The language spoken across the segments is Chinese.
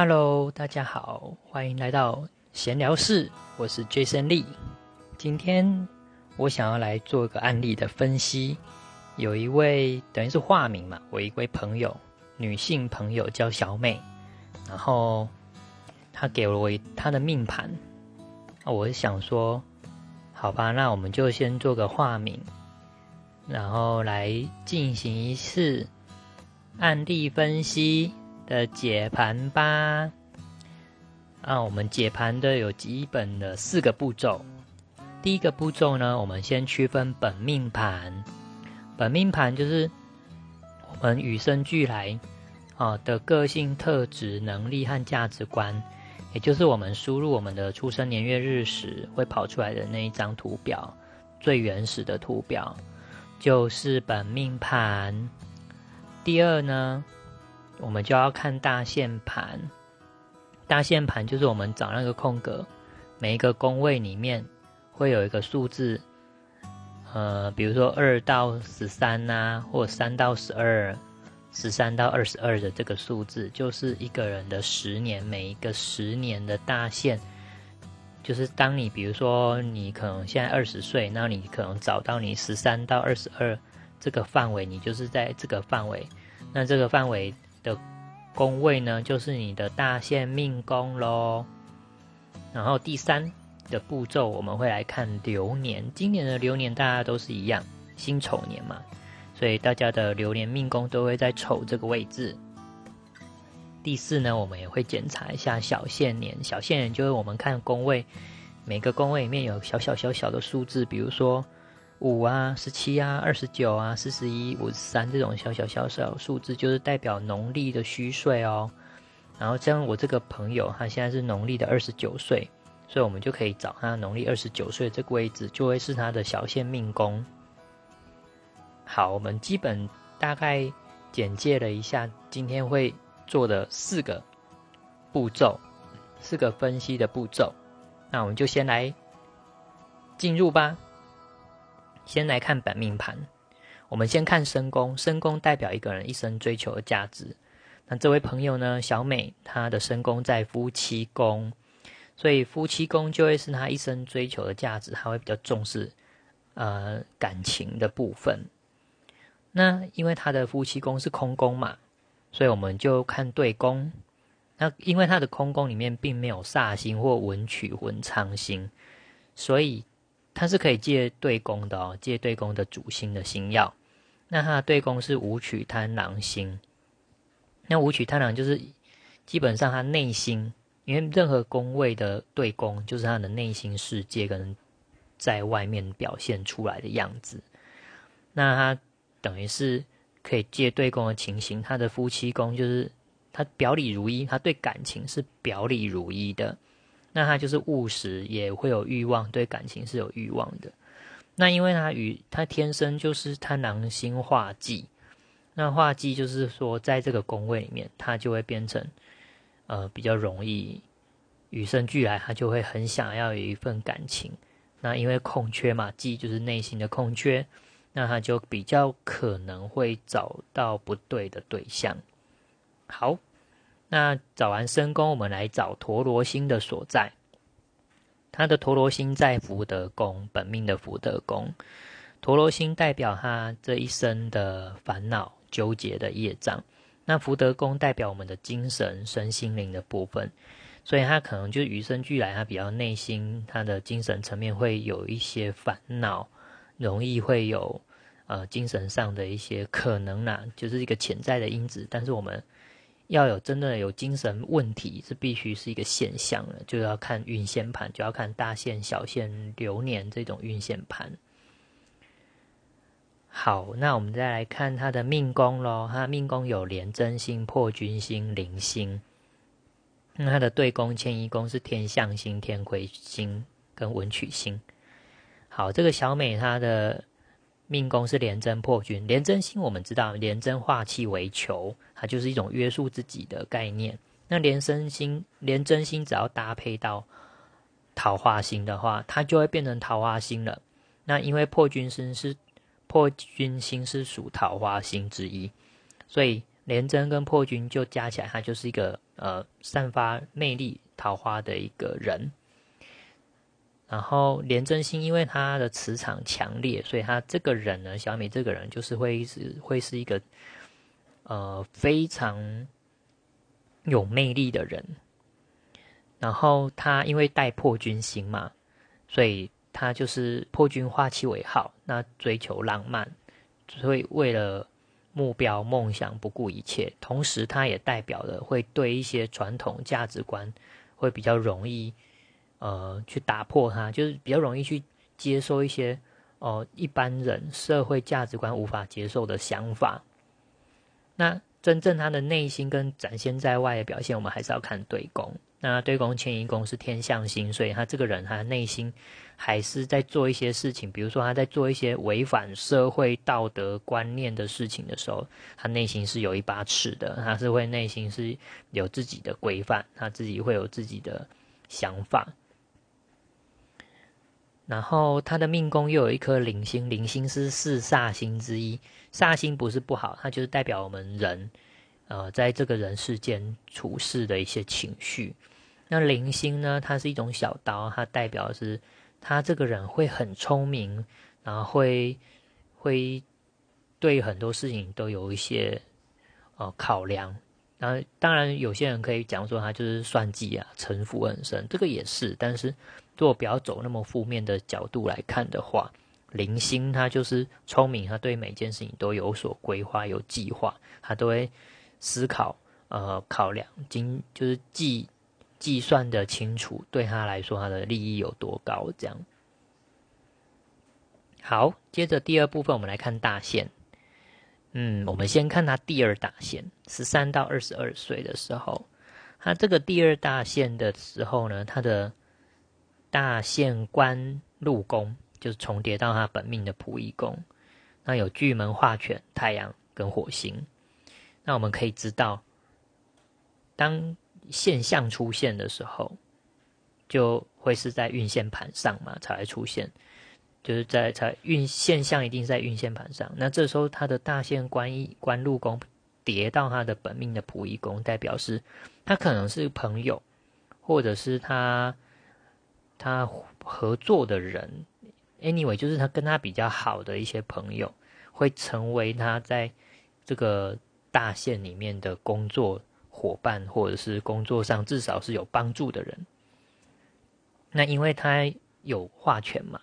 Hello，大家好，欢迎来到闲聊室，我是 Jason Lee。今天我想要来做一个案例的分析。有一位等于是化名嘛，我一位朋友，女性朋友叫小美，然后她给了我她的命盘，我想说，好吧，那我们就先做个化名，然后来进行一次案例分析。的解盘吧。啊，我们解盘的有基本的四个步骤。第一个步骤呢，我们先区分本命盘。本命盘就是我们与生俱来啊的个性特质、能力和价值观，也就是我们输入我们的出生年月日时会跑出来的那一张图表，最原始的图表就是本命盘。第二呢？我们就要看大线盘，大线盘就是我们找那个空格，每一个工位里面会有一个数字，呃，比如说二到十三呐，或三到十二，十三到二十二的这个数字，就是一个人的十年，每一个十年的大线，就是当你比如说你可能现在二十岁，那你可能找到你十三到二十二这个范围，你就是在这个范围，那这个范围。的宫位呢，就是你的大限命宫喽。然后第三的步骤，我们会来看流年。今年的流年大家都是一样，辛丑年嘛，所以大家的流年命宫都会在丑这个位置。第四呢，我们也会检查一下小限年。小限年就是我们看宫位，每个宫位里面有小小小小的数字，比如说。五啊，十七啊，二十九啊，四十一，五十三，这种小小小小数字，就是代表农历的虚岁哦。然后像我这个朋友，他现在是农历的二十九岁，所以我们就可以找他农历二十九岁这个位置，就会是他的小限命宫。好，我们基本大概简介了一下今天会做的四个步骤，四个分析的步骤。那我们就先来进入吧。先来看本命盘，我们先看身宫，身宫代表一个人一生追求的价值。那这位朋友呢，小美，她的身宫在夫妻宫，所以夫妻宫就会是她一生追求的价值，她会比较重视呃感情的部分。那因为她的夫妻宫是空宫嘛，所以我们就看对宫。那因为她的空宫里面并没有煞星或文曲文昌星，所以。它是可以借对宫的哦，借对宫的主星的星耀。那它的对宫是武曲贪狼星。那武曲贪狼就是基本上他内心，因为任何宫位的对宫就是他的内心世界跟在外面表现出来的样子。那他等于是可以借对宫的情形，他的夫妻宫就是他表里如一，他对感情是表里如一的。那他就是务实，也会有欲望，对感情是有欲望的。那因为他与他天生就是贪狼星化忌，那化忌就是说，在这个宫位里面，他就会变成呃比较容易与生俱来，他就会很想要有一份感情。那因为空缺嘛，忌就是内心的空缺，那他就比较可能会找到不对的对象。好。那找完申宫，我们来找陀罗星的所在。他的陀罗星在福德宫，本命的福德宫。陀罗星代表他这一生的烦恼、纠结的业障。那福德宫代表我们的精神、身心灵的部分，所以他可能就与生俱来，他比较内心，他的精神层面会有一些烦恼，容易会有呃精神上的一些可能呐，就是一个潜在的因子。但是我们。要有真的有精神问题，是必须是一个现象了，就要看运线盘，就要看大线、小线、流年这种运线盘。好，那我们再来看他的命宫喽。他命宫有廉贞星、破军星、灵星。那他的对宫、迁移宫是天象星、天魁星跟文曲星。好，这个小美她的。命宫是廉贞破军，廉贞星我们知道，廉贞化气为囚，它就是一种约束自己的概念。那廉贞星，廉贞星只要搭配到桃花星的话，它就会变成桃花星了。那因为破军星是破军星是属桃花星之一，所以廉贞跟破军就加起来，它就是一个呃散发魅力桃花的一个人。然后廉贞星因为他的磁场强烈，所以他这个人呢，小美这个人就是会是会是一个呃非常有魅力的人。然后他因为带破军星嘛，所以他就是破军化气为好，那追求浪漫，所以为了目标梦想不顾一切。同时，他也代表了会对一些传统价值观会比较容易呃去打破它，就是比较容易去接受一些哦一般人社会价值观无法接受的想法。那真正他的内心跟展现在外的表现，我们还是要看对宫。那对宫迁移宫是天象星，所以他这个人他内心还是在做一些事情，比如说他在做一些违反社会道德观念的事情的时候，他内心是有一把尺的，他是会内心是有自己的规范，他自己会有自己的想法。然后他的命宫又有一颗零星，零星是四煞星之一，煞星不是不好，它就是代表我们人。呃，在这个人世间处事的一些情绪，那零星呢？它是一种小刀，它代表是他这个人会很聪明，然后会会对很多事情都有一些呃考量。然后当然有些人可以讲说他就是算计啊，城府很深，这个也是。但是如果不要走那么负面的角度来看的话，零星他就是聪明，他对每件事情都有所规划、有计划，他都会。思考，呃，考量，精就是计计算的清楚，对他来说，他的利益有多高？这样。好，接着第二部分，我们来看大限。嗯，我们先看他第二大线，十三到二十二岁的时候，他这个第二大线的时候呢，他的大限官禄宫就是重叠到他本命的仆役宫，那有巨门化权、太阳跟火星。那我们可以知道，当现象出现的时候，就会是在运线盘上嘛才会出现，就是在才运现象一定是在运线盘上。那这时候他的大限官一官禄宫叠到他的本命的仆役宫，代表是他可能是朋友，或者是他他合作的人，anyway，就是他跟他比较好的一些朋友，会成为他在这个。大线里面的工作伙伴，或者是工作上至少是有帮助的人，那因为他有话权嘛，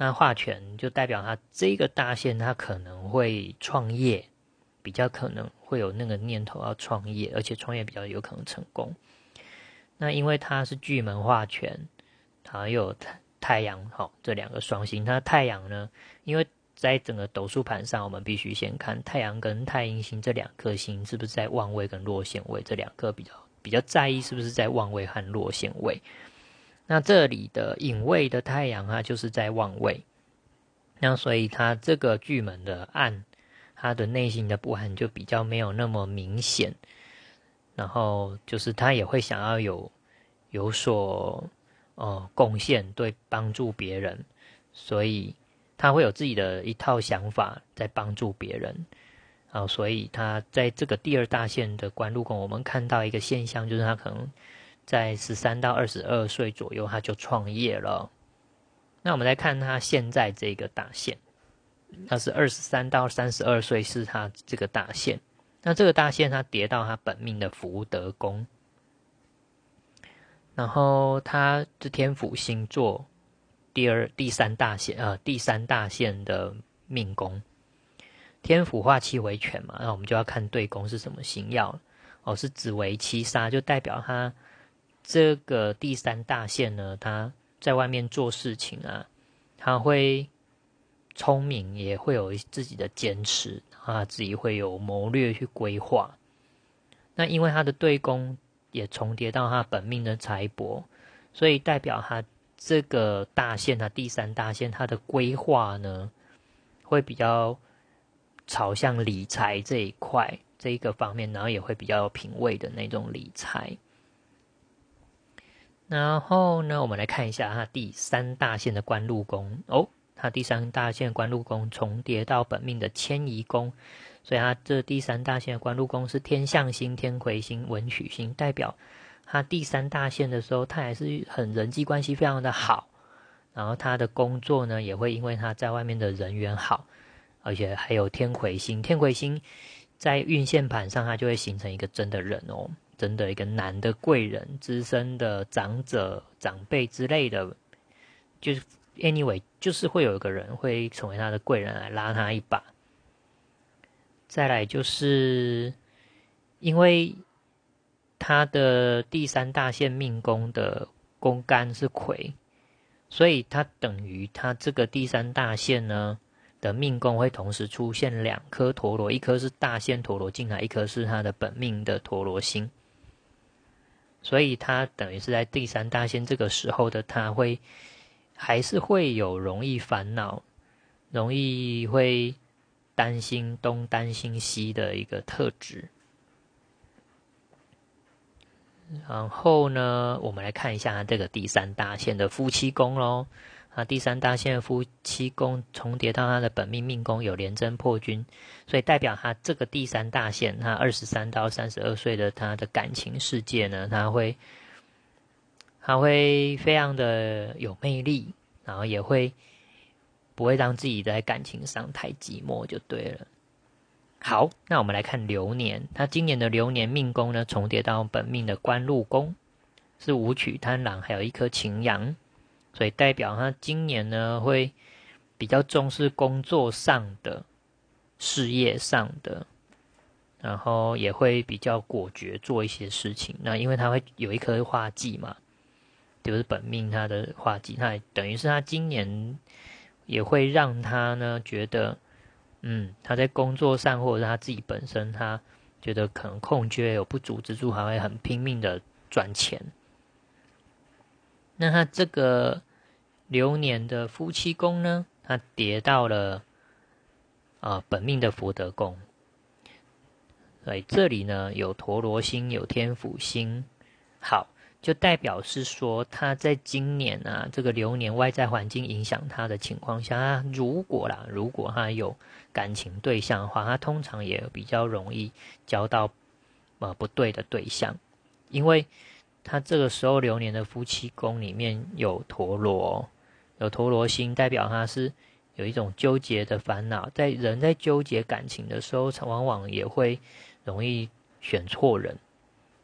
那化权就代表他这个大限他可能会创业，比较可能会有那个念头要创业，而且创业比较有可能成功。那因为他是巨门化权，他有太太阳好这两个双星，他太阳呢，因为。在整个斗数盘上，我们必须先看太阳跟太阴星这两颗星是不是在旺位跟落陷位，这两颗比较比较在意是不是在旺位和落陷位。那这里的隐位的太阳啊，就是在望位，那所以他这个巨门的暗，他的内心的不安就比较没有那么明显。然后就是他也会想要有有所呃贡献，对帮助别人，所以。他会有自己的一套想法在帮助别人，啊，所以他在这个第二大线的官禄宫，我们看到一个现象，就是他可能在十三到二十二岁左右他就创业了。那我们来看他现在这个大线，他是二十三到三十二岁是他这个大线，那这个大线他跌到他本命的福德宫，然后他的天府星座。第二、第三大线呃，第三大线的命宫，天府化气为权嘛，那我们就要看对宫是什么星耀哦，是紫微七杀，就代表他这个第三大线呢，他在外面做事情啊，他会聪明，也会有自己的坚持啊，自己会有谋略去规划。那因为他的对宫也重叠到他本命的财帛，所以代表他。这个大线，它第三大线，他的规划呢，会比较朝向理财这一块这一个方面，然后也会比较有品味的那种理财。然后呢，我们来看一下它第三大线的官禄宫哦，它第三大线官禄宫重叠到本命的迁移宫，所以他这第三大线的官禄宫是天象星、天魁星、文曲星，代表他第三大线的时候，他还是很人际关系非常的好。然后他的工作呢，也会因为他在外面的人缘好，而且还有天魁星。天魁星在运线盘上，它就会形成一个真的人哦，真的一个男的贵人、资深的长者、长辈之类的，就是 anyway，就是会有一个人会成为他的贵人来拉他一把。再来就是因为他的第三大线命宫的宫干是魁。所以它等于他这个第三大线呢的命宫会同时出现两颗陀螺，一颗是大线陀螺进来，一颗是他的本命的陀螺星。所以他等于是在第三大线这个时候的，他会还是会有容易烦恼、容易会担心东担心西的一个特质。然后呢，我们来看一下这个第三大线的夫妻宫喽。啊，第三大线夫妻宫重叠到他的本命命宫有廉贞破军，所以代表他这个第三大线，他二十三到三十二岁的他的感情世界呢，他会他会非常的有魅力，然后也会不会让自己在感情上太寂寞，就对了。好，那我们来看流年。他今年的流年命宫呢，重叠到本命的官禄宫，是武曲贪狼，还有一颗擎羊，所以代表他今年呢会比较重视工作上的、事业上的，然后也会比较果决做一些事情。那因为他会有一颗化忌嘛，就是本命他的化忌，那等于是他今年也会让他呢觉得。嗯，他在工作上或者是他自己本身，他觉得可能空缺有不足之处，还会很拼命的赚钱。那他这个流年的夫妻宫呢，他跌到了啊本命的福德宫，所以这里呢有陀罗星，有天府星，好。就代表是说，他在今年啊，这个流年外在环境影响他的情况下，如果啦，如果他有感情对象的话，他通常也比较容易交到呃不对的对象，因为他这个时候流年的夫妻宫里面有陀螺，有陀螺星，代表他是有一种纠结的烦恼，在人在纠结感情的时候，往往也会容易选错人。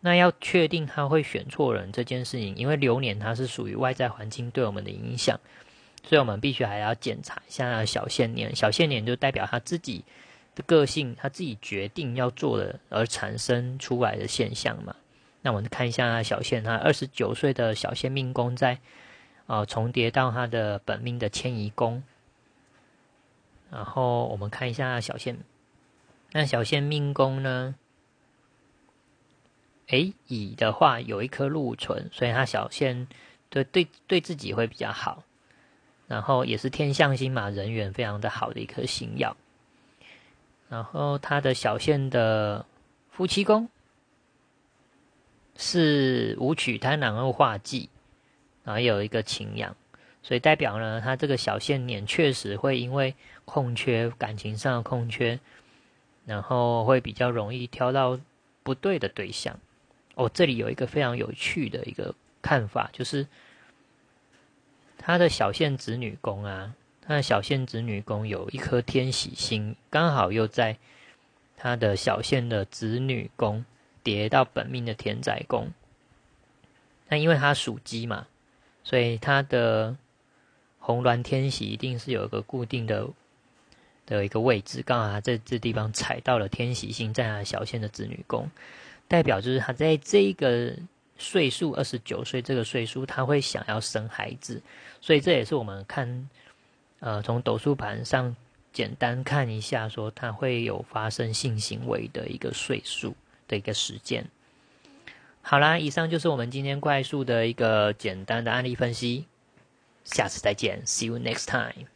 那要确定他会选错人这件事情，因为流年它是属于外在环境对我们的影响，所以我们必须还要检查一下小限年。小限年就代表他自己的个性，他自己决定要做的而产生出来的现象嘛。那我们看一下小限，他二十九岁的小限命宫在啊重叠到他的本命的迁移宫，然后我们看一下小限，那小限命宫呢？哎，乙的话有一颗禄存，所以他小限对对对自己会比较好，然后也是天象星嘛，人缘非常的好的一颗星耀。然后他的小限的夫妻宫是武曲贪狼二化忌，然后有一个情阳，所以代表呢，他这个小限年确实会因为空缺感情上的空缺，然后会比较容易挑到不对的对象。哦，这里有一个非常有趣的一个看法，就是他的小线子女宫啊，他的小线子女宫有一颗天喜星，刚好又在他的小线的子女宫叠到本命的田宅宫。那因为他属鸡嘛，所以他的红鸾天喜一定是有一个固定的的一个位置，刚好他在这地方踩到了天喜星，在他小仙的子女宫。代表就是他在这个岁数，二十九岁这个岁数，他会想要生孩子，所以这也是我们看，呃，从斗数盘上简单看一下，说他会有发生性行为的一个岁数的一个实践。好啦，以上就是我们今天快速的一个简单的案例分析，下次再见，See you next time。